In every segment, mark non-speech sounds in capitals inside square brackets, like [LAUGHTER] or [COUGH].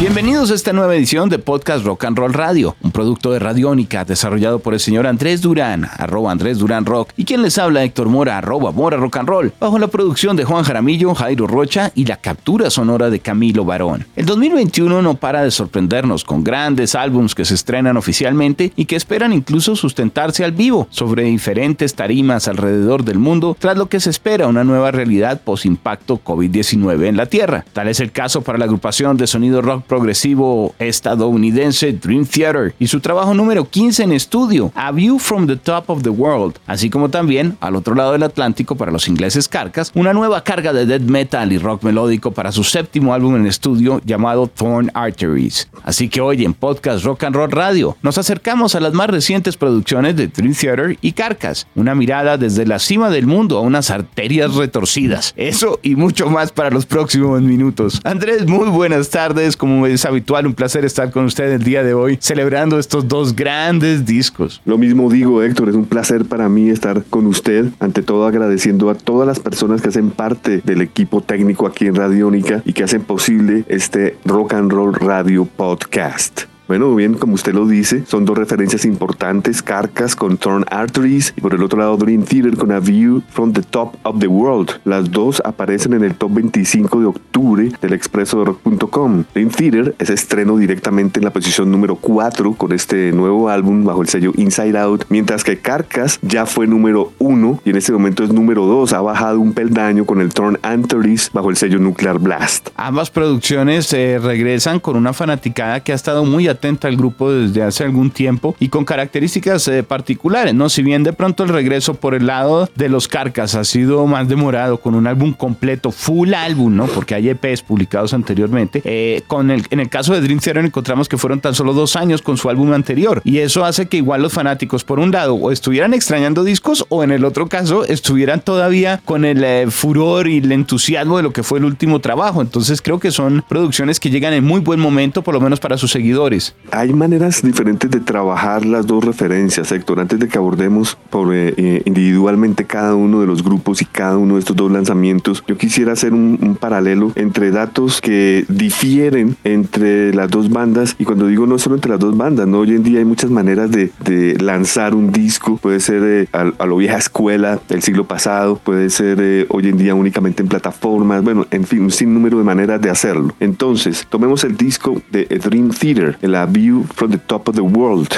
Bienvenidos a esta nueva edición de Podcast Rock and Roll Radio, un producto de Radiónica desarrollado por el señor Andrés Durán, arroba Andrés Durán Rock, y quien les habla Héctor Mora, arroba Mora Rock and Roll, bajo la producción de Juan Jaramillo, Jairo Rocha y la captura sonora de Camilo Barón. El 2021 no para de sorprendernos con grandes álbums que se estrenan oficialmente y que esperan incluso sustentarse al vivo sobre diferentes tarimas alrededor del mundo, tras lo que se espera una nueva realidad post-impacto COVID-19 en la Tierra. Tal es el caso para la agrupación de sonido rock progresivo estadounidense Dream Theater y su trabajo número 15 en estudio, A View from the Top of the World, así como también al otro lado del Atlántico para los ingleses Carcas, una nueva carga de death metal y rock melódico para su séptimo álbum en estudio llamado Thorn Arteries. Así que hoy en Podcast Rock and Roll Radio nos acercamos a las más recientes producciones de Dream Theater y Carcas, una mirada desde la cima del mundo a unas arterias retorcidas. Eso y mucho más para los próximos minutos. Andrés, muy buenas tardes, como es habitual, un placer estar con usted el día de hoy celebrando estos dos grandes discos. Lo mismo digo, Héctor, es un placer para mí estar con usted, ante todo agradeciendo a todas las personas que hacen parte del equipo técnico aquí en Radiónica y que hacen posible este Rock and Roll Radio Podcast. Bueno, bien, como usted lo dice, son dos referencias importantes, Carcas con Torn Arteries y por el otro lado Dream Theater con A View from the Top of the World. Las dos aparecen en el top 25 de octubre del expreso de rock.com. Dream Theater es estreno directamente en la posición número 4 con este nuevo álbum bajo el sello Inside Out, mientras que Carcas ya fue número 1 y en este momento es número 2, ha bajado un peldaño con el Torn Arteries bajo el sello Nuclear Blast. Ambas producciones eh, regresan con una fanaticada que ha estado muy atenta al grupo desde hace algún tiempo y con características eh, particulares, ¿no? Si bien de pronto el regreso por el lado de los Carcas ha sido más demorado con un álbum completo, full álbum, ¿no? Porque hay EPs publicados anteriormente. Eh, con el, en el caso de Dream Theater encontramos que fueron tan solo dos años con su álbum anterior y eso hace que igual los fanáticos por un lado o estuvieran extrañando discos o en el otro caso estuvieran todavía con el eh, furor y el entusiasmo de lo que fue el último trabajo. Entonces creo que son producciones que llegan en muy buen momento, por lo menos para sus seguidores. Hay maneras diferentes de trabajar las dos referencias, Héctor. Antes de que abordemos por, eh, eh, individualmente cada uno de los grupos y cada uno de estos dos lanzamientos, yo quisiera hacer un, un, paralelo entre datos que difieren entre las dos bandas. Y cuando digo no solo entre las dos bandas, ¿no? hoy en día hay muchas maneras de, de lanzar un disco. Puede ser eh, a, a, lo vieja escuela del siglo pasado, puede ser eh, hoy en día únicamente en plataformas. Bueno, en fin, un sinnúmero de maneras de hacerlo. Entonces, tomemos el disco de Dream Theater, la View from the Top of the World.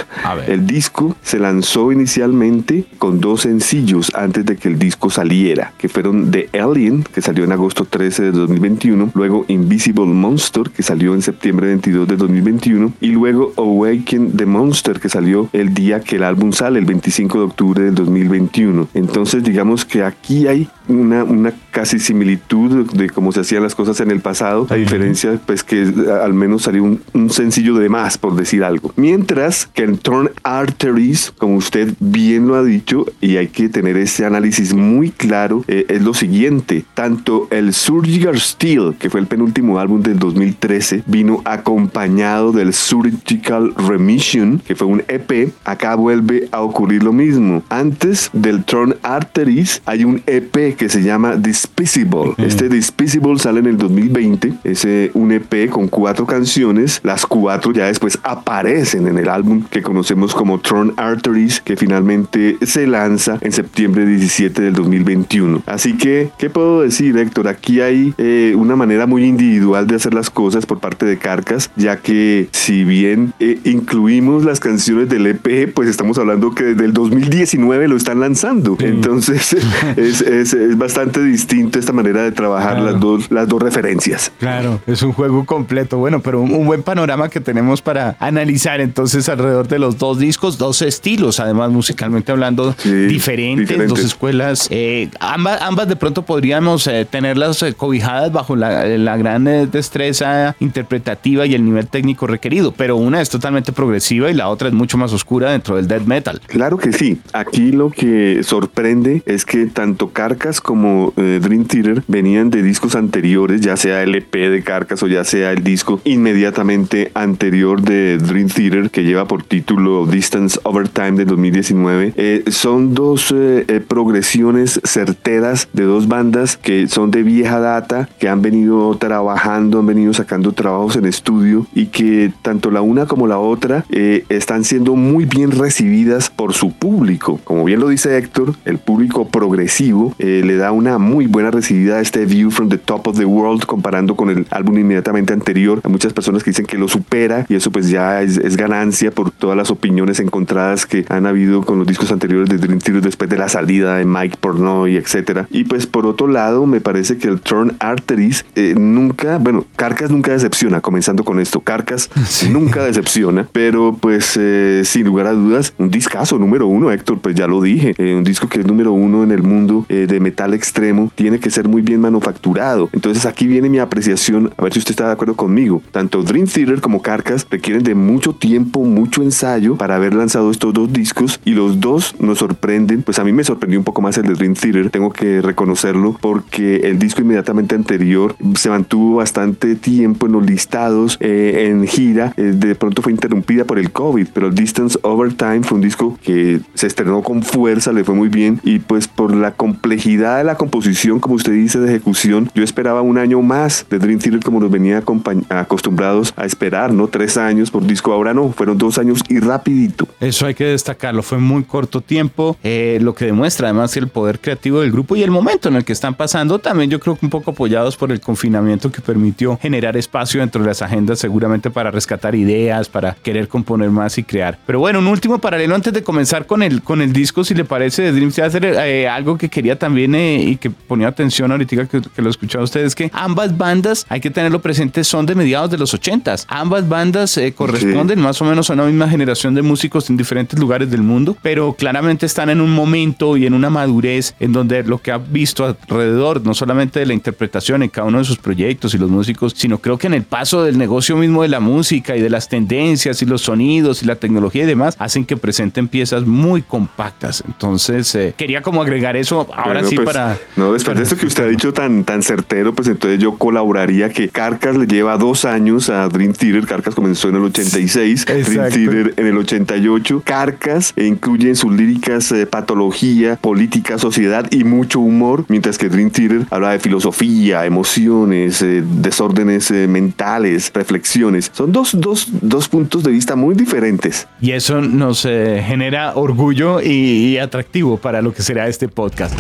El disco se lanzó inicialmente con dos sencillos antes de que el disco saliera, que fueron The Alien, que salió en agosto 13 de 2021, luego Invisible Monster, que salió en septiembre 22 de 2021, y luego Awaken the Monster, que salió el día que el álbum sale, el 25 de octubre del 2021. Entonces, digamos que aquí hay una, una casi similitud de cómo se hacían las cosas en el pasado, a diferencia, pues que al menos salió un, un sencillo de más, por decir algo. Mientras que en Turn Arteries, como usted bien lo ha dicho, y hay que tener ese análisis muy claro, eh, es lo siguiente. Tanto el Surgical Steel, que fue el penúltimo álbum del 2013, vino acompañado del Surgical Remission, que fue un EP. Acá vuelve a ocurrir lo mismo. Antes del Turn Arteries hay un EP que se llama Despicable. Este Despicable sale en el 2020. Es eh, un EP con cuatro canciones. Las cuatro ya después aparecen en el álbum que conocemos como Tron Arteries, que finalmente se lanza en septiembre 17 del 2021. Así que, ¿qué puedo decir, Héctor? Aquí hay eh, una manera muy individual de hacer las cosas por parte de Carcas, ya que si bien eh, incluimos las canciones del EP, pues estamos hablando que desde el 2019 lo están lanzando. Sí. Entonces, [LAUGHS] es, es, es, bastante distinto esta manera de trabajar claro. las, dos, las dos referencias. Claro, es un juego completo. Bueno, pero un, un buen panorama que tenemos para analizar entonces alrededor de los dos discos, dos estilos, además musicalmente hablando, sí, diferentes, diferentes, dos escuelas. Eh, ambas, ambas de pronto podríamos eh, tenerlas eh, cobijadas bajo la, la gran destreza interpretativa y el nivel técnico requerido, pero una es totalmente progresiva y la otra es mucho más oscura dentro del death metal. Claro que sí. Aquí lo que sorprende es que tanto Carcas como Dream Theater venían de discos anteriores, ya sea el EP de Carcas o ya sea el disco inmediatamente anterior anterior de Dream Theater que lleva por título Distance Overtime de 2019. Eh, son dos eh, eh, progresiones certeras de dos bandas que son de vieja data, que han venido trabajando, han venido sacando trabajos en estudio y que tanto la una como la otra están siendo muy bien recibidas por su público. Como bien lo dice Héctor, el público progresivo le da una muy buena recibida a este View from the Top of the World comparando con el álbum inmediatamente anterior. Hay muchas personas que dicen que lo supera y eso pues ya es, ganancia por todas las opiniones encontradas que han habido con los discos anteriores de Dream Theater después de la salida de Mike Pornoy, etcétera. Y pues por otro lado, me parece que el Turn Arteries eh, nunca, bueno, Carcas nunca decepciona, comenzando con esto. Carcas [LAUGHS] nunca decepciona, pero pues eh, sin lugar a dudas, un discazo número uno, Héctor, pues ya lo dije, eh, un disco que es número uno en el mundo de metal extremo, tiene que ser muy bien manufacturado. Entonces aquí viene mi apreciación, a ver si usted está de acuerdo conmigo. Tanto Dream Theater como Carcas requieren de mucho tiempo, mucho ensayo para haber lanzado estos dos discos y los dos nos sorprenden. Pues a mí me sorprendió un poco más el de Dream Theater, tengo que reconocerlo, porque el disco inmediatamente anterior se mantuvo bastante tiempo en los listados, eh, en gira, eh, de pronto fue interrumpida por el COVID, pero Distance Over Time fue un disco que se estrenó con fuerza, le fue muy bien y pues por la complejidad de la composición, como usted dice, de ejecución, yo esperaba un año más de Dream Theater como nos venía acostumbrados a esperar, ¿no? Tres años por disco, ahora no, fueron dos años y rapidito. Eso hay que destacarlo, fue muy corto tiempo, eh, lo que demuestra además el poder creativo del grupo y el momento en el que están pasando, también yo creo que un poco apoyados por el confinamiento que permitió generar espacio dentro de las agendas seguramente para rescatar ideas, para querer componer más y crear. Pero bueno, un último paralelo antes de comenzar con el, con el disco, si le parece, de Dream Theater, eh, algo que quería también eh, y que ponía atención ahorita que, lo escuchaba ustedes, que ambas bandas, hay que tenerlo presente, son de mediados de los 80 Ambas bandas eh, corresponden más o menos a una misma generación de músicos en diferentes lugares del mundo, pero claramente están en un momento y en una madurez en donde lo que ha visto alrededor, no solamente de la interpretación en cada uno de sus proyectos y los músicos, sino creo que en el paso del negocio mismo de la música y de las tendencias y los sonidos y la tecnología y demás, hacen que presenten piezas muy compactas. Entonces, eh, quería como agregar eso ahora sí pues, para... No, después de esto que usted ha dicho tan, tan certero, pues entonces yo colaboraría que Carcas le lleva dos años a Dream Theater. Carcas comenzó en el 86, Dream Theater en el 88. Carcas incluye en sus líricas eh, patología, política, sociedad y mucho humor, mientras que Dream Theater habla de filosofía, emociones, eh, desórdenes eh, mentales, reflexiones. Son dos, dos, dos puntos de vista muy diferentes. Y eso nos genera orgullo y atractivo para lo que será este podcast.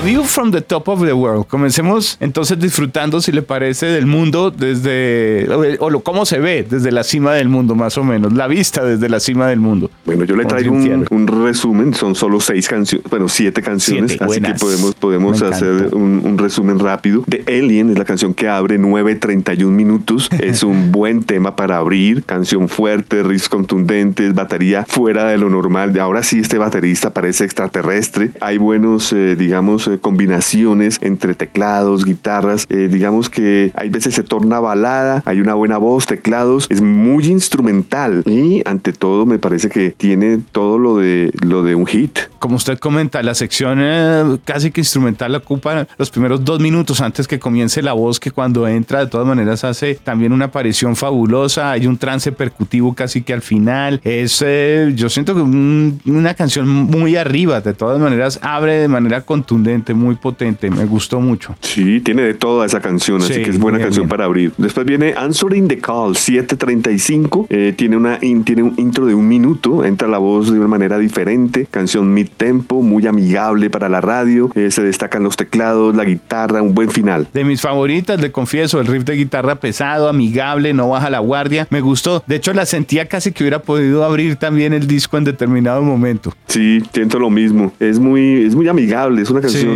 View from the Top of the World. Comencemos entonces disfrutando, si le parece, del mundo desde, o, lo, cómo se ve desde la cima del mundo, más o menos, la vista desde la cima del mundo. Bueno, yo le traigo un, resumen, son solo seis canciones, bueno, siete canciones, así que podemos, podemos hacer un, resumen rápido. The Alien es la canción que abre 9.31 minutos, [LAUGHS] es un buen tema para abrir, canción fuerte, riffs contundentes, batería fuera de lo normal. Ahora sí, este baterista parece extraterrestre, hay buenos, eh, digamos, eh, combinaciones entre teclados, guitarras. Eh, digamos que hay veces se torna balada, hay una buena voz, teclados, es muy instrumental y ante todo me parece que tiene todo lo de lo de un hit. Como usted comenta, la sección eh, casi que instrumental ocupa los primeros dos minutos antes que comience la voz, que cuando entra de todas maneras hace también una aparición fabulosa. Hay un trance percutivo casi que al final. Es, yo siento que una canción muy arriba, de todas maneras abre de manera contundente muy potente, me gustó mucho. Sí, tiene de toda esa canción, así que es buena canción para abrir. Después viene Answering the Call 735, eh, tiene, una, tiene un intro de un minuto, entra la voz de una manera diferente, canción mid tempo, muy amigable para la radio, eh, se destacan los teclados, la guitarra, un buen final. De mis favoritas, le confieso, el riff de guitarra pesado, amigable, no baja la guardia, me gustó. De hecho, la sentía casi que hubiera podido abrir también el disco en determinado momento. Sí, siento lo mismo. Es muy, es muy amigable, es una canción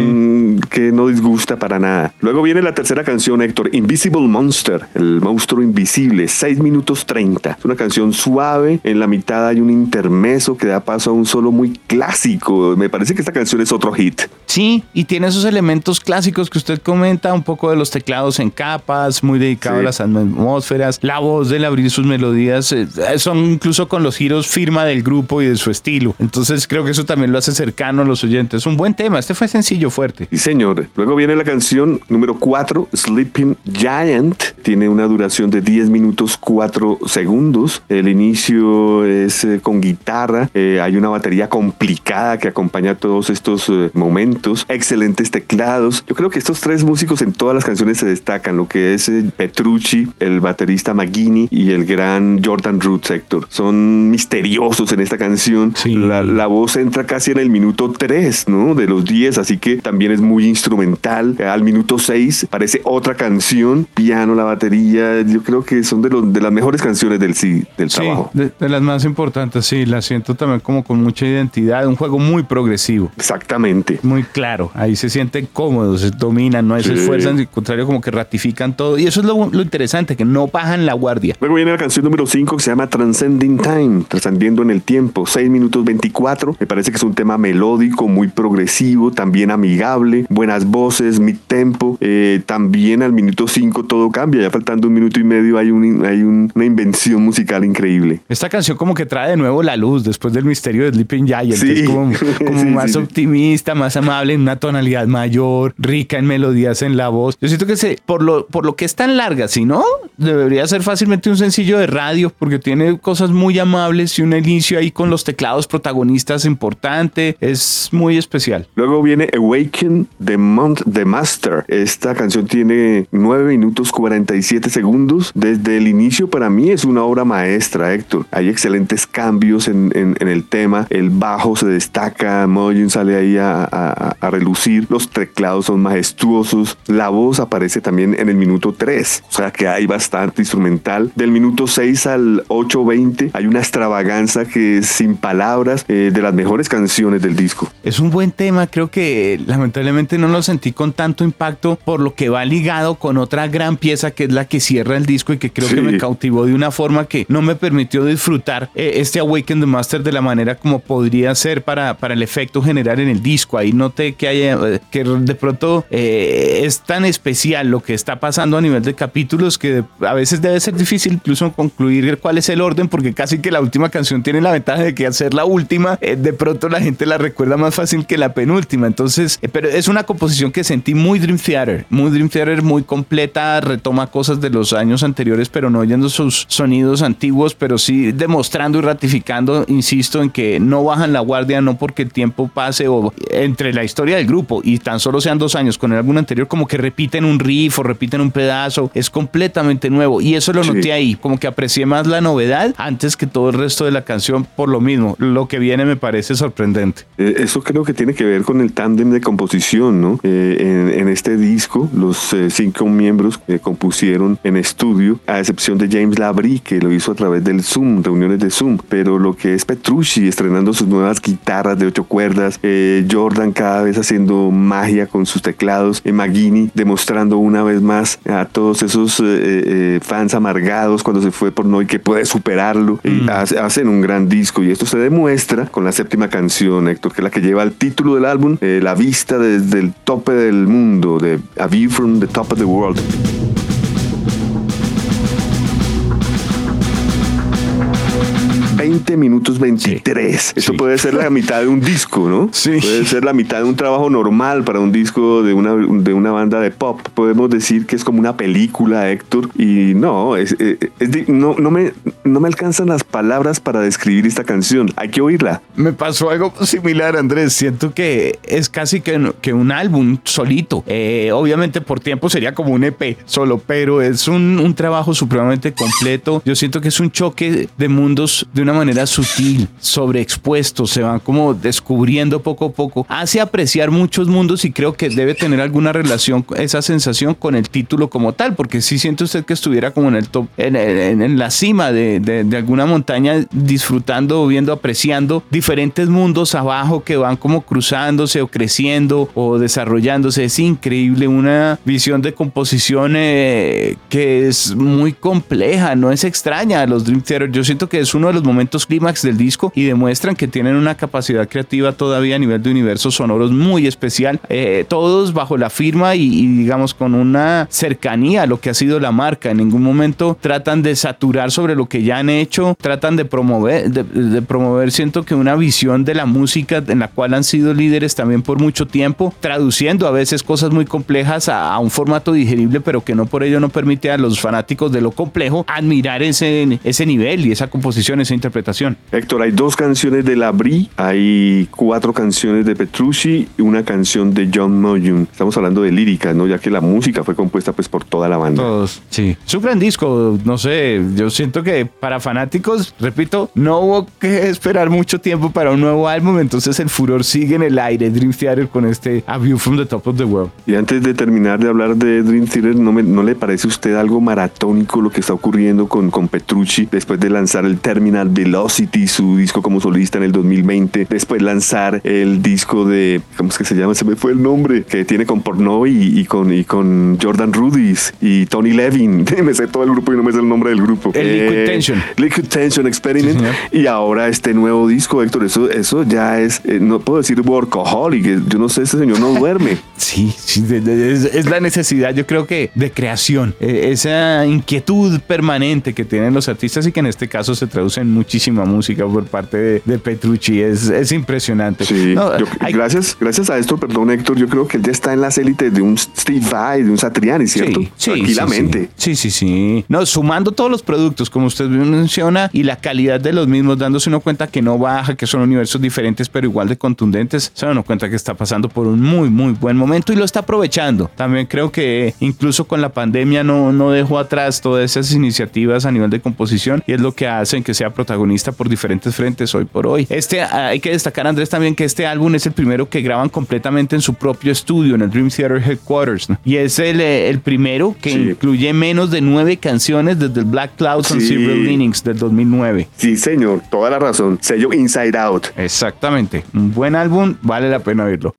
que no disgusta para nada. Luego viene la tercera canción, Héctor, Invisible Monster, el monstruo invisible, 6 minutos 30. Es una canción suave, en la mitad hay un intermeso que da paso a un solo muy clásico. Me parece que esta canción es otro hit. Sí, y tiene esos elementos clásicos que usted comenta, un poco de los teclados en capas, muy dedicado a las atmósferas, la voz del abrir sus melodías, eh, son incluso con los giros firma del grupo y de su estilo. Entonces Entonces creo que eso también lo hace cercano a los oyentes. Es un buen tema. Este fue sencillo, fuerte. Sí, señor. Luego viene la canción número 4, Sleeping Giant. Tiene una duración de 10 minutos 4 segundos. El inicio es eh, con guitarra. Eh, hay una batería complicada que acompaña todos estos eh, momentos. Excelentes teclados. Yo creo que estos tres músicos en todas las canciones se destacan. Lo que es Petrucci, el baterista McGuinney y el gran Jordan Roots Sector. Son misteriosos en esta canción. La, la, voz entra casi en el minuto 3, ¿no? De los 10, así que también es muy instrumental. Al minuto 6 parece otra canción, piano, la batería. Yo creo que son de, los, de las mejores canciones del, sí, del trabajo. De, de, las más importantes, sí. La siento también como con mucha identidad. Un juego muy progresivo. Exactamente. Muy claro. Ahí se sienten cómodos, se dominan, no se esfuerzan, al contrario, como que ratifican todo. Y eso es lo, lo interesante, que no bajan la guardia. Luego viene la canción número 5 que se llama Transcending Time, trascendiendo en el tiempo, 6 minutos 24. Me parece que es un tema melódico, muy progresivo, también amigable, buenas voces, mid tempo. Eh, también al minuto 5 todo cambia, ya faltando un minuto y medio hay, un, hay un, una invención musical increíble. Esta canción como que trae de nuevo la luz después del misterio de Sleeping Giant, sí. es como, [LAUGHS] como sí, más sí, optimista, más amable, en una tonalidad mayor, rica en melodías en la voz. Yo siento que se, por, lo, por lo que es tan larga, si no, debería ser fácilmente un sencillo de radio porque tiene cosas muy amables y un inicio ahí con los teclados protagonistas importante. Es muy especial. Luego viene Awaken the, Mount, the Master. Esta canción tiene 9 minutos 47 segundos. Desde el inicio para mí es una obra maestra, Héctor. Hay excelentes cambios en, en, el tema. El bajo se destaca, Mojin sale ahí a, a, a, relucir. Los teclados son majestuosos. La voz aparece también en el minuto 3. O sea que hay bastante instrumental. Del minuto 6 al 8.20 hay una extravaganza que es sin palabras eh, de las mejores canciones del disco. Es un buen tema, creo que lamentablemente no lo sentí con tanto impacto por lo que va ligado con otra gran pieza que es la que cierra el disco y que creo sí. que me cautivó de una forma que no me permitió disfrutar eh, este Awaken the Master de la manera como podría ser para, para el efecto general en el disco. Ahí noté que, haya, que de pronto eh, es tan especial lo que está pasando a nivel de capítulos que a veces debe ser difícil incluso concluir cuál es el orden porque casi que la última canción tiene la ventaja de que al ser la última eh, de pronto la gente la recuerda más fácil que la penúltima. Entonces, eh, pero es una composición que sentí muy Dream Theater, muy Dream Theater, muy completa, retoma cosas de los años anteriores, pero no oyendo sus sonidos antiguos, pero sí demostrando y ratificando, insisto, en que no bajan la guardia, no porque el tiempo pase o entre la historia del grupo y tan solo sean dos años con el álbum anterior, como que repiten un riff o repiten un pedazo, es completamente nuevo. Y eso lo noté ahí, como que aprecié más la novedad antes que todo el resto de la canción por lo mismo, lo que viene me parece sorprendente. Eh, eso creo que tiene que ver con el tándem de composición, ¿no? Eh, en, en, este disco, los eh, cinco miembros compusieron en estudio, a excepción de James Labrie, que lo hizo a través del Zoom, reuniones de Zoom, pero lo que es Petrucci estrenando sus nuevas guitarras de ocho cuerdas, eh, Jordan cada vez haciendo magia con sus teclados, Magini demostrando una vez más a todos esos fans amargados cuando se fue por Noy que puede superarlo, mm. y hacen un gran disco y esto se demuestra con la séptima canción, Héctor, que es la que lleva el título del álbum, eh, La vista desde el tope del mundo, de A View from the Top of the World. 20 minutos 23. Sí, Esto sí. puede ser la mitad de un disco, ¿no? [LAUGHS] Sí. Puede ser la mitad de un trabajo normal para un disco de una, de una banda de pop. Podemos decir que es como una película, Héctor. Y no, es, es, es, no, no, me, no me alcanzan las palabras para describir esta canción. Hay que oírla. Me pasó algo similar, Andrés. Siento que es casi que, que un álbum solito. Eh, obviamente por tiempo sería como un EP solo, pero es un, un trabajo supremamente completo. Yo siento que es un choque de mundos de una manera sutil, sobreexpuesto, se van como descubriendo poco a poco, hace apreciar muchos mundos y creo que debe tener alguna relación esa sensación con el título como tal, porque si sí siente usted que estuviera como en el top, en, la cima de, alguna montaña, disfrutando, viendo, apreciando diferentes mundos abajo que van como cruzándose o creciendo o desarrollándose. Es increíble, una visión de composición eh, que es muy compleja, no es extraña a los Dream Theater. Yo siento que es uno de los momentos momentos clímax del disco y demuestran que tienen una capacidad creativa todavía a nivel de universos sonoros muy especial, eh, todos bajo la firma y, digamos con una cercanía a lo que ha sido la marca. En ningún momento tratan de saturar sobre lo que ya han hecho, tratan de promover, de, promover, siento que una visión de la música en la cual han sido líderes también por mucho tiempo, traduciendo a veces cosas muy complejas a, un formato digerible, pero que no por ello no permite a los fanáticos de lo complejo admirar ese, ese nivel y esa composición, esa interpretación. Héctor, hay dos canciones de Labrie, hay cuatro canciones de Petrucci y una canción de John Moyun. Estamos hablando de lírica, ¿no? Ya que la música fue compuesta pues por toda la banda. Todos, sí. Es un gran disco, no sé, yo siento que para fanáticos, repito, no hubo que esperar mucho tiempo para un nuevo álbum, entonces el furor sigue en el aire, Dream Theater con este A View from the Top of the World. Y antes de terminar de hablar de Dream Theater, ¿no, ¿no le parece a usted algo maratónico lo que está ocurriendo con, con Petrucci después de lanzar el Terminal Velocity, su disco como solista en el 2020, después lanzar el disco de, ¿cómo es que se llama? Se me fue el nombre, que tiene con Pornoy y, con, y con Jordan Rudis y Tony Levin. [LAUGHS] me sé todo el grupo y no me sé el nombre del grupo. El Liquid eh, Tension. Liquid Tension Experiment. y ahora este nuevo disco, Héctor, eso, eso ya es, eh, no puedo decir workaholic, yo no sé, ese señor no duerme. [LAUGHS] sí, sí es, la necesidad, yo creo que, de creación, e, esa inquietud permanente que tienen los artistas y que en este caso se traduce en muchísima música por parte de, Petrucci. Es, es impresionante. Sí, gracias, gracias a esto, perdón Héctor, yo creo que él ya está en las élites de un Steve Vai, de un Satriani, ¿cierto? Sí, Tranquilamente. Sí, sí, sí, No, sumando todos los productos, como usted menciona, y la calidad de los mismos, dándose uno cuenta que no baja, que son universos diferentes, pero igual de contundentes, se da uno cuenta que está pasando por un muy, muy buen momento y lo está aprovechando. También creo que incluso con la pandemia no, no dejó atrás todas esas iniciativas a nivel de composición y es lo que hacen que sea protagonista por diferentes frentes hoy por hoy. Este, hay que destacar, Andrés, también que este álbum es el primero que graban completamente en su propio estudio, en el Dream Theater Headquarters, y es el, eh, el primero que incluye menos de nueve canciones desde el Black Clouds and Silver Linings del 2009. Sí, señor, toda la razón. Sello Inside Out. Exactamente. Un buen álbum, vale la pena oírlo.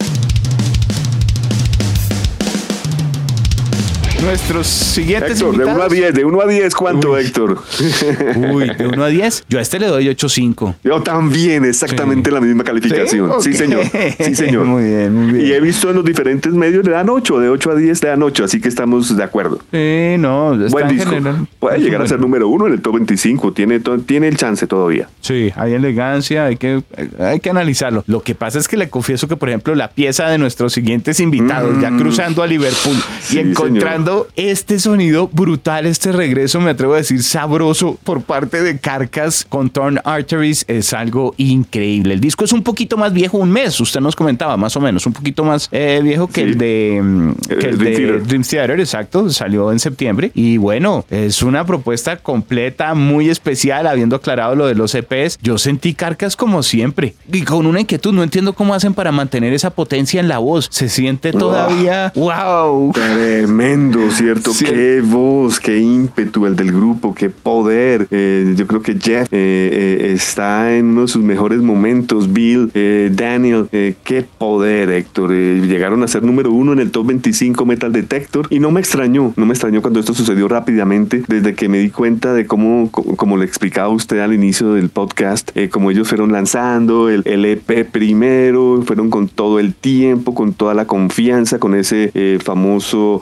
Nuestros siguientes Héctor, de 1 a 10, de 1 a 10, ¿cuánto, Héctor? [LAUGHS] Uy, de 1 a 10, yo a este le doy 8.5. Yo también, exactamente la misma calificación. ¿Sí? señor. Sí, señor. [LAUGHS] Muy bien, muy bien. Y he visto en los diferentes medios le dan 8, de 8 a 10 le dan 8, así que estamos de acuerdo. Sí, no, Buen disco. Puede llegar a ser número 1 en el top 25, tiene, tiene el chance todavía. Sí, hay elegancia, hay que, hay que analizarlo. Lo que pasa es que le confieso que, por ejemplo, la pieza de nuestros siguientes invitados, ya mm. cruzando a Liverpool y encontrando este sonido brutal, este regreso, me atrevo a decir sabroso por parte de Carcas con Torn Arteries es algo increíble. El disco es un poquito más viejo, un mes, usted nos comentaba más o menos, un poquito más eh, viejo que el de, mm, que el, de Dream Theater, exacto, salió en septiembre y bueno, es una propuesta completa, muy especial, habiendo aclarado lo de los EPs. Yo sentí Carcas como siempre y con una inquietud, no entiendo cómo hacen para mantener esa potencia en la voz. Se siente todavía, wow. Tremendo ¿cierto? Qué voz, qué ímpetu el del grupo, qué poder. Eh, yo creo que Jeff eh, eh, está en uno de sus mejores momentos. Bill, Daniel, qué poder, Héctor. llegaron a ser número uno en el top 25 Metal Detector y no me extrañó, no me extrañó cuando esto sucedió rápidamente, desde que me di cuenta de cómo, como le explicaba usted al inicio del podcast, como ellos fueron lanzando el, el, EP primero, fueron con todo el tiempo, con toda la confianza, con ese famoso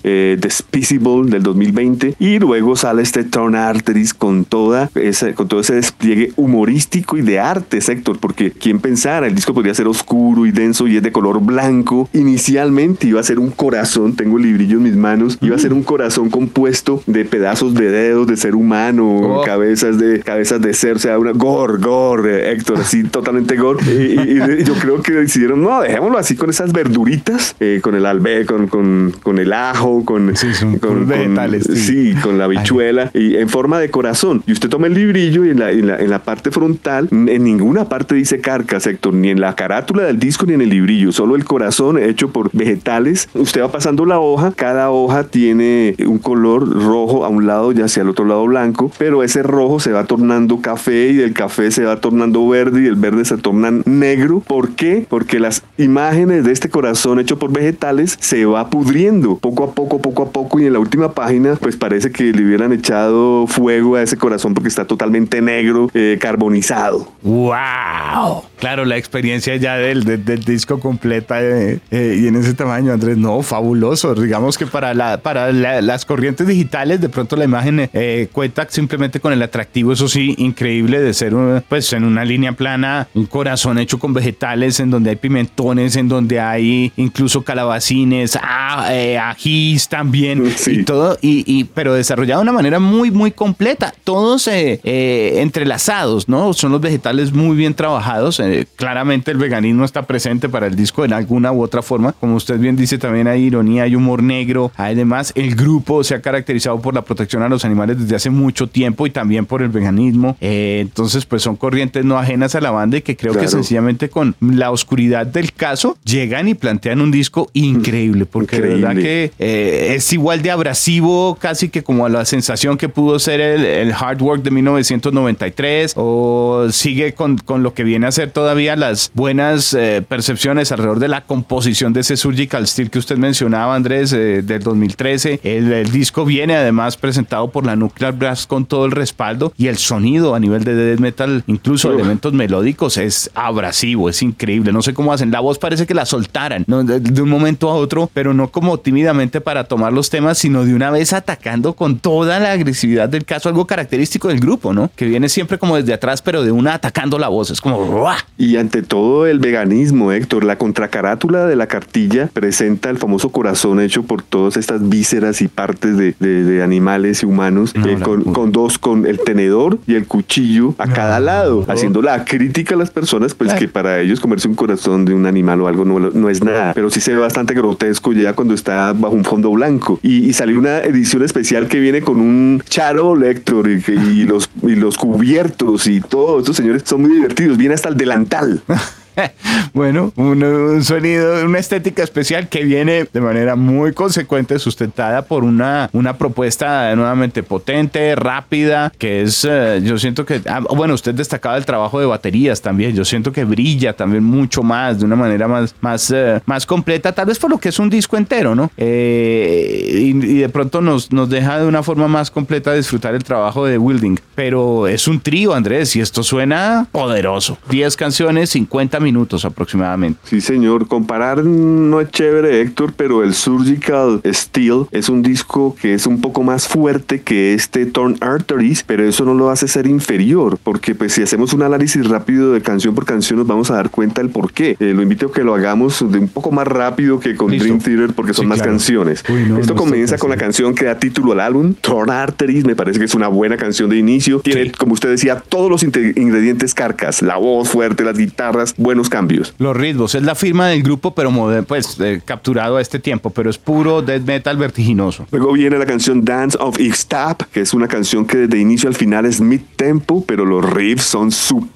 despido Visible del 2020 y luego sale este Turn Arteries con toda esa, con todo ese despliegue humorístico y de arte, Héctor, porque quién pensara, el disco podría ser oscuro y denso y es de color blanco. Inicialmente iba a ser un corazón, tengo el librillo en mis manos, iba a ser un corazón compuesto de pedazos de dedos de ser humano, oh. cabezas de cabezas de ser, o sea, una gore, gore, Héctor, así [LAUGHS] totalmente gore. Y, yo creo que decidieron, no, dejémoslo así con esas verduritas, eh, con el albe, con, con, con el ajo, con, con, vegetales. Sí. con la bichuela y en forma de corazón. Y usted toma el librillo y en la, en la, parte frontal, en ninguna parte dice carca, Héctor, ni en la carátula del disco ni en el librillo, solo el corazón hecho por vegetales. Usted va pasando la hoja, cada hoja tiene un color rojo a un lado y hacia el otro lado blanco, pero ese rojo se va tornando café y el café se va tornando verde y el verde se torna negro. ¿Por qué? Porque las imágenes de este corazón hecho por vegetales se va pudriendo poco a poco, poco a poco y en la última página pues parece que le hubieran echado fuego a ese corazón porque está totalmente negro, eh, carbonizado. ¡Wow! Claro, la experiencia ya del, del, disco completa eh, eh, y en ese tamaño, Andrés, no, fabuloso. Digamos que para, la, para las corrientes digitales, de pronto la imagen cuenta simplemente con el atractivo, eso sí, increíble de ser pues en una línea plana, un corazón hecho con vegetales, en donde hay pimentones, en donde hay incluso calabacines, ah, ajís también, [LAUGHS] y todo, y, pero desarrollado de una manera muy, muy completa. Todos entrelazados, ¿no? Son los vegetales muy bien trabajados. Eh, claramente el veganismo está presente para el disco en alguna u otra forma. Como usted bien dice, también hay ironía, hay humor negro. Además, el grupo se ha caracterizado por la protección a los animales desde hace mucho tiempo y también por el veganismo. Eh, entonces, pues son corrientes no ajenas a la banda y que creo que sencillamente con la oscuridad del caso llegan y plantean un disco increíble, porque de verdad que eh, es igual de abrasivo casi que como a la sensación que pudo ser el, el hard work de 1993 o sigue con, con, lo que viene a ser todavía las buenas eh, percepciones alrededor de la composición de ese Surgical Steel que usted mencionaba, Andrés, eh, del 2013. El, disco viene además presentado por la Nuclear Blast con todo el respaldo y el sonido a nivel de death metal, incluso elementos melódicos, es abrasivo, es increíble. No sé cómo hacen. La voz parece que la soltaran de, un momento a otro, pero no como tímidamente para tomar los temas, sino de una vez atacando con toda la agresividad del caso, algo característico del grupo, ¿no? Que viene siempre como desde atrás, pero de una atacando la voz. Es como. Y ante todo el veganismo, Héctor, la contracarátula de la cartilla presenta el famoso corazón hecho por todas estas vísceras y partes de, animales y humanos, eh, con, dos, con el tenedor y el cuchillo a cada lado, haciendo la crítica a las personas, pues que para ellos comerse un corazón de un animal o algo no, es nada, pero sí se ve bastante grotesco ya cuando está bajo un fondo blanco. Y, salió una edición especial que viene con un charo Héctor, y, los, y los cubiertos y todos estos señores son muy divertidos. Viene hasta el delantal. [LAUGHS] [LAUGHS] bueno, un, sonido, una estética especial que viene de manera muy consecuente, sustentada por una, una propuesta nuevamente potente, rápida, que es, eh, yo siento que, ah, bueno, usted destacaba el trabajo de baterías también, yo siento que brilla también mucho más, de una manera más, más, eh, más completa, tal vez por lo que es un disco entero, ¿no? Eh, y, de pronto nos, nos deja de una forma más completa disfrutar el trabajo de Wilding, pero es un trío, Andrés, y esto suena poderoso. 10 canciones, 50 minutos aproximadamente. Sí, señor. Comparar no es chévere, Héctor, pero el Surgical Steel es un disco que es un poco más fuerte que este Torn Arteries, pero eso no lo hace ser inferior, porque pues si hacemos un análisis rápido de canción por canción nos vamos a dar cuenta del por qué. Eh, lo invito a que lo hagamos de un poco más rápido que con Dream Theater porque son más canciones. Esto comienza con la canción que da título al álbum, Torn Arteries, me parece que es una buena canción de inicio. Tiene, como usted decía, todos los ingredientes carcas, la voz fuerte, las guitarras, buenos cambios. Los ritmos, es la firma del grupo, pero pues eh, capturado a este tiempo, pero es puro death metal vertiginoso. Luego viene la canción Dance of Ixtap, que es una canción que desde inicio al final es mid tempo, pero los riffs son súper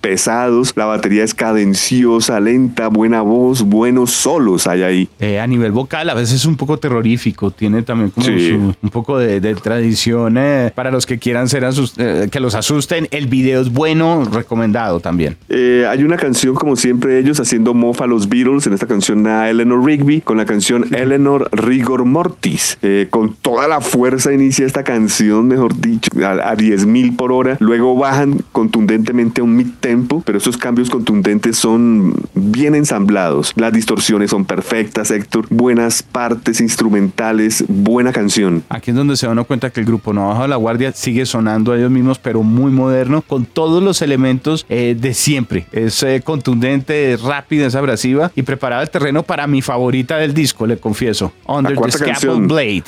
pesados, la batería es cadenciosa, lenta, buena voz, buenos solos hay ahí. Eh, a nivel vocal a veces es un poco terrorífico, tiene también como un poco de, tradición eh, para los que quieran ser eh, que los asusten. El video es bueno, recomendado también. hay una canción como siempre ellos haciendo mofa a los Beatles, en esta canción a Eleanor Rigby, con la canción Eleanor Rigor Mortis. con toda la fuerza inicia esta canción, mejor dicho, a, a 10.000 por hora, luego bajan contundentemente a un mid tempo, pero esos cambios contundentes son bien ensamblados. Las distorsiones son perfectas, Héctor. Buenas partes instrumentales, buena canción. Aquí es donde se da uno cuenta que el grupo No Bajo la Guardia sigue sonando a ellos mismos, pero muy moderno, con todos los elementos eh, de siempre. Es eh, contundente, es rápida, es abrasiva y preparada el terreno para mi favorita del disco, le confieso. Under the Scaffold Blade.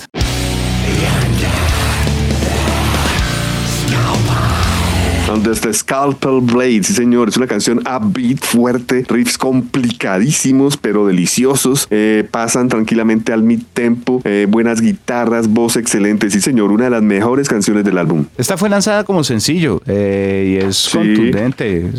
Desde Scalpel Blade, sí señor, es una canción upbeat, fuerte, riffs complicadísimos pero deliciosos, eh, pasan tranquilamente al mid tempo, eh, buenas guitarras, voz excelente, sí señor, una de las mejores canciones del álbum. Esta fue lanzada como sencillo eh, y es contundente,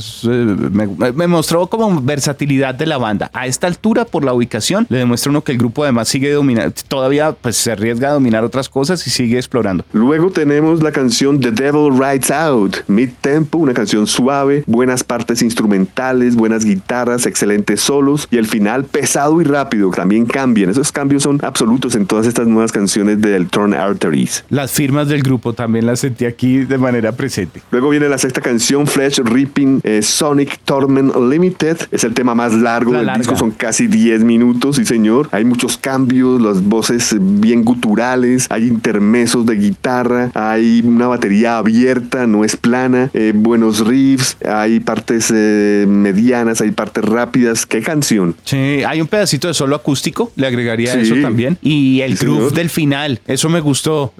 me, mostró como versatilidad de la banda. A esta altura, por la ubicación, le demuestra uno que el grupo además sigue dominando, todavía pues se arriesga a dominar otras cosas y sigue explorando. Luego tenemos la canción The Devil Rides Out, mid tempo, una canción suave, buenas partes instrumentales, buenas guitarras, excelentes solos y el final pesado y rápido. También cambian. Esos cambios son absolutos en todas estas nuevas canciones del Turn Arteries. Las firmas del grupo también las sentí aquí de manera presente. Luego viene la sexta canción, Flesh Ripping eh, Sonic Torment Limited. Es el tema más largo del disco, son casi 10 minutos, sí señor. Hay muchos cambios, las voces bien guturales, hay intermesos de guitarra, hay una batería abierta, no es plana, eh, buenos riffs, hay partes eh, medianas, hay partes rápidas. ¿Qué canción? Sí, hay un pedacito de solo acústico, le agregaría eso también. Y el groove del final, eso me gustó.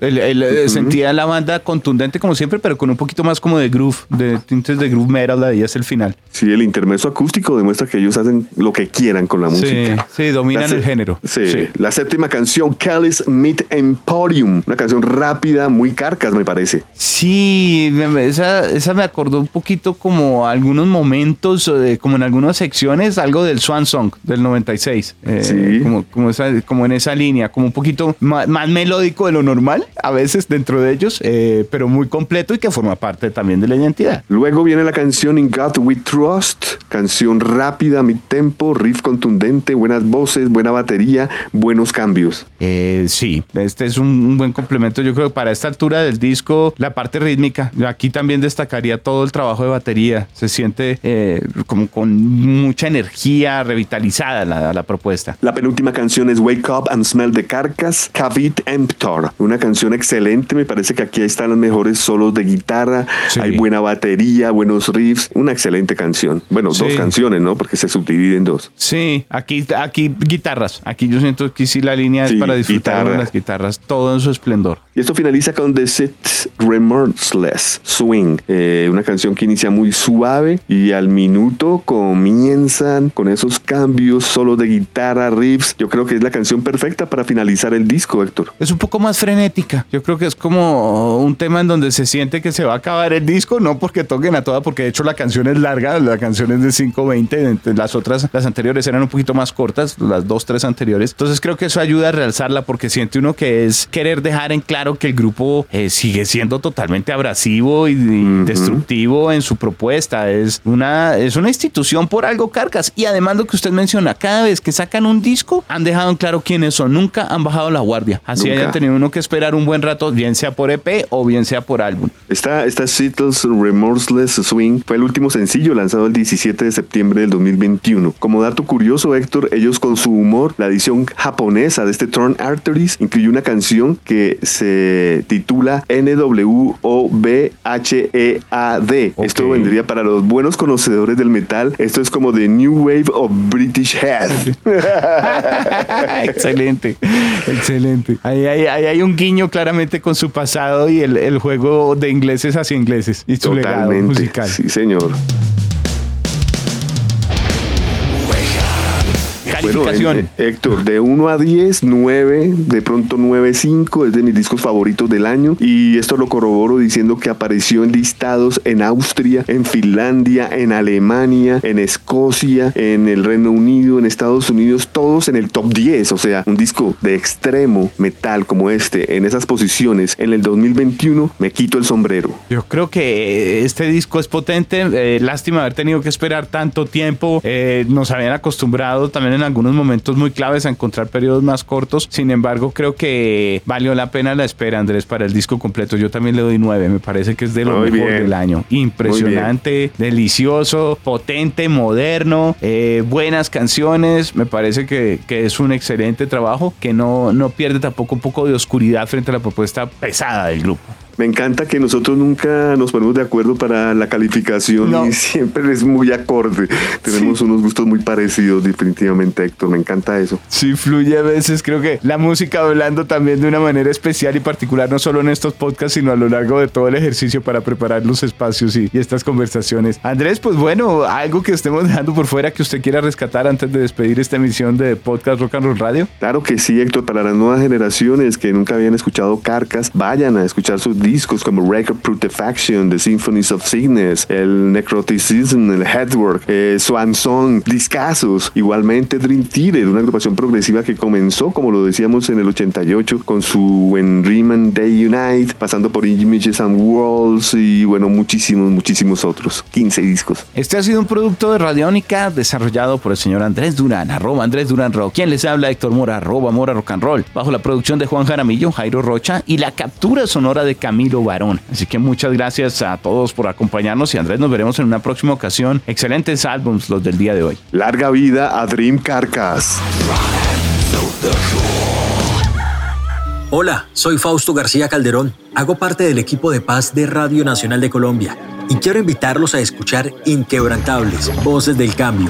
Sentía la banda contundente como siempre, pero con un poquito más como de groove, de tintes de groove metal, ahí es el final. Sí, el intermeso acústico demuestra que ellos hacen lo que quieran con la música. Sí, dominan el género. Sí. La séptima canción, Kelly's Meet Emporium, una canción rápida, muy carcas, me parece. Sí, esa, esa me acordó un poquito como algunos momentos, como en algunas secciones, algo del Swan Song del 96. Eh, sí. Como, como, como en esa línea, como un poquito más, melódico de lo normal, a veces dentro de ellos, eh, pero muy completo y que forma parte también de la identidad. Luego viene la canción In God We Trust, canción rápida, mi tempo, riff contundente, buenas voces, buena batería, buenos cambios. Eh, sí, este es un, buen complemento. Yo creo que para esta altura del disco, la parte rítmica, aquí también destacaría todo el trabajo de batería. Se siente eh, como con mucha energía revitalizada la, la, propuesta. La penúltima canción es Wake Up and Smell the Carcass, Cavit Emptor. Una canción excelente, me parece que aquí están los mejores solos de guitarra, hay buena batería, buenos riffs, una excelente canción. Bueno, dos canciones, ¿no? Porque se subdividen en dos. Sí, aquí, aquí guitarras. Aquí yo siento que sí la línea es para disfrutar de las guitarras, todo en su esplendor. Y esto finaliza con The Sit Remorseless Swing, eh, una canción que inicia muy suave y al minuto comienzan con esos cambios solo de guitarra, riffs. Yo creo que es la canción perfecta para finalizar el disco, Héctor. Es un poco más frenética. Yo creo que es como un tema en donde se siente que se va a acabar el disco, no porque toquen a toda, porque de hecho la canción es larga, la canción es de 5.20, las otras, las anteriores eran un poquito más cortas, las dos, tres anteriores. Entonces creo que eso ayuda a realzarla porque siente uno que es querer dejar en claro que el grupo eh, sigue siendo totalmente abrasivo y, destructivo en su propuesta. Es una, es una institución por algo carcas. Y además lo que usted menciona, cada vez que sacan un disco, han dejado en claro quiénes son. Nunca han bajado la guardia. Así haya tenido uno que esperar un buen rato, bien sea por EP o bien sea por álbum. Esta, esta Seattle's Remorseless Swing fue el último sencillo lanzado el 17 de septiembre del 2021. Como dato curioso, Héctor, ellos con su humor, la edición japonesa de este Turn Arteries incluye una canción que se titula N-W-O-B-H-E-A-D. Esto vendría para los buenos conocedores del metal. Esto es como The New Wave of British Head. [LAUGHS] excelente, excelente. Ahí, hay un guiño claramente con su pasado y el, juego de ingleses hacia ingleses y su legado musical. Sí, señor. Bueno, Héctor, de 1 a 10, 9, de pronto 9.5, es de mis discos favoritos del año. Y esto lo corroboro diciendo que apareció en listados en Austria, en Finlandia, en Alemania, en Escocia, en el Reino Unido, en Estados Unidos, todos en el top 10. O sea, un disco de extremo metal como este, en esas posiciones, en el 2021, me quito el sombrero. Yo creo que este disco es potente. Eh, lástima haber tenido que esperar tanto tiempo. Eh, nos habían acostumbrado también en algunos momentos muy claves a encontrar periodos más cortos. Sin embargo, creo que valió la pena la espera, Andrés, para el disco completo. Yo también le doy nueve. Me parece que es de lo mejor del año. Impresionante, delicioso, potente, moderno, eh, buenas canciones. Me parece que, que, es un excelente trabajo que no, no pierde tampoco un poco de oscuridad frente a la propuesta pesada del grupo. Me encanta que nosotros nunca nos ponemos de acuerdo para la calificación y siempre es muy acorde. Tenemos unos gustos muy parecidos, definitivamente, Héctor. Me encanta eso. Sí, fluye a veces. Creo que la música hablando también de una manera especial y particular, no solo en estos podcasts, sino a lo largo de todo el ejercicio para preparar los espacios y, estas conversaciones. Andrés, pues bueno, algo que estemos dejando por fuera que usted quiera rescatar antes de despedir esta emisión de Podcast Rock and Roll Radio. Claro que sí, Héctor. Para las nuevas generaciones que nunca habían escuchado Carcas, vayan a escuchar sus discos como Record Putrefaction, The Symphonies of Sickness, el Necroticism, el Headwork, eh, Swan Song, discazos. Igualmente Dream Theater, una agrupación progresiva que comenzó, como lo decíamos, en el 88 con su When Riemann Day Unite, pasando por Images and Worlds y bueno, muchísimos, muchísimos otros. 15 discos. Este ha sido un producto de Radiónica desarrollado por el señor Andrés Durán, arroba Andrés Durán Rock. Quien les habla, Héctor Mora, arroba Mora Rock and Roll, bajo la producción de Juan Jaramillo, Jairo Rocha y la captura sonora de Camilo Barón. Así que muchas gracias a todos por acompañarnos y Andrés, nos veremos en una próxima ocasión. Excelentes álbums los del día de hoy. Larga vida a Dream Carcass. Hola, soy Fausto García Calderón. Hago parte del equipo de paz de Radio Nacional de Colombia y quiero invitarlos a escuchar Inquebrantables, Voces del Cambio,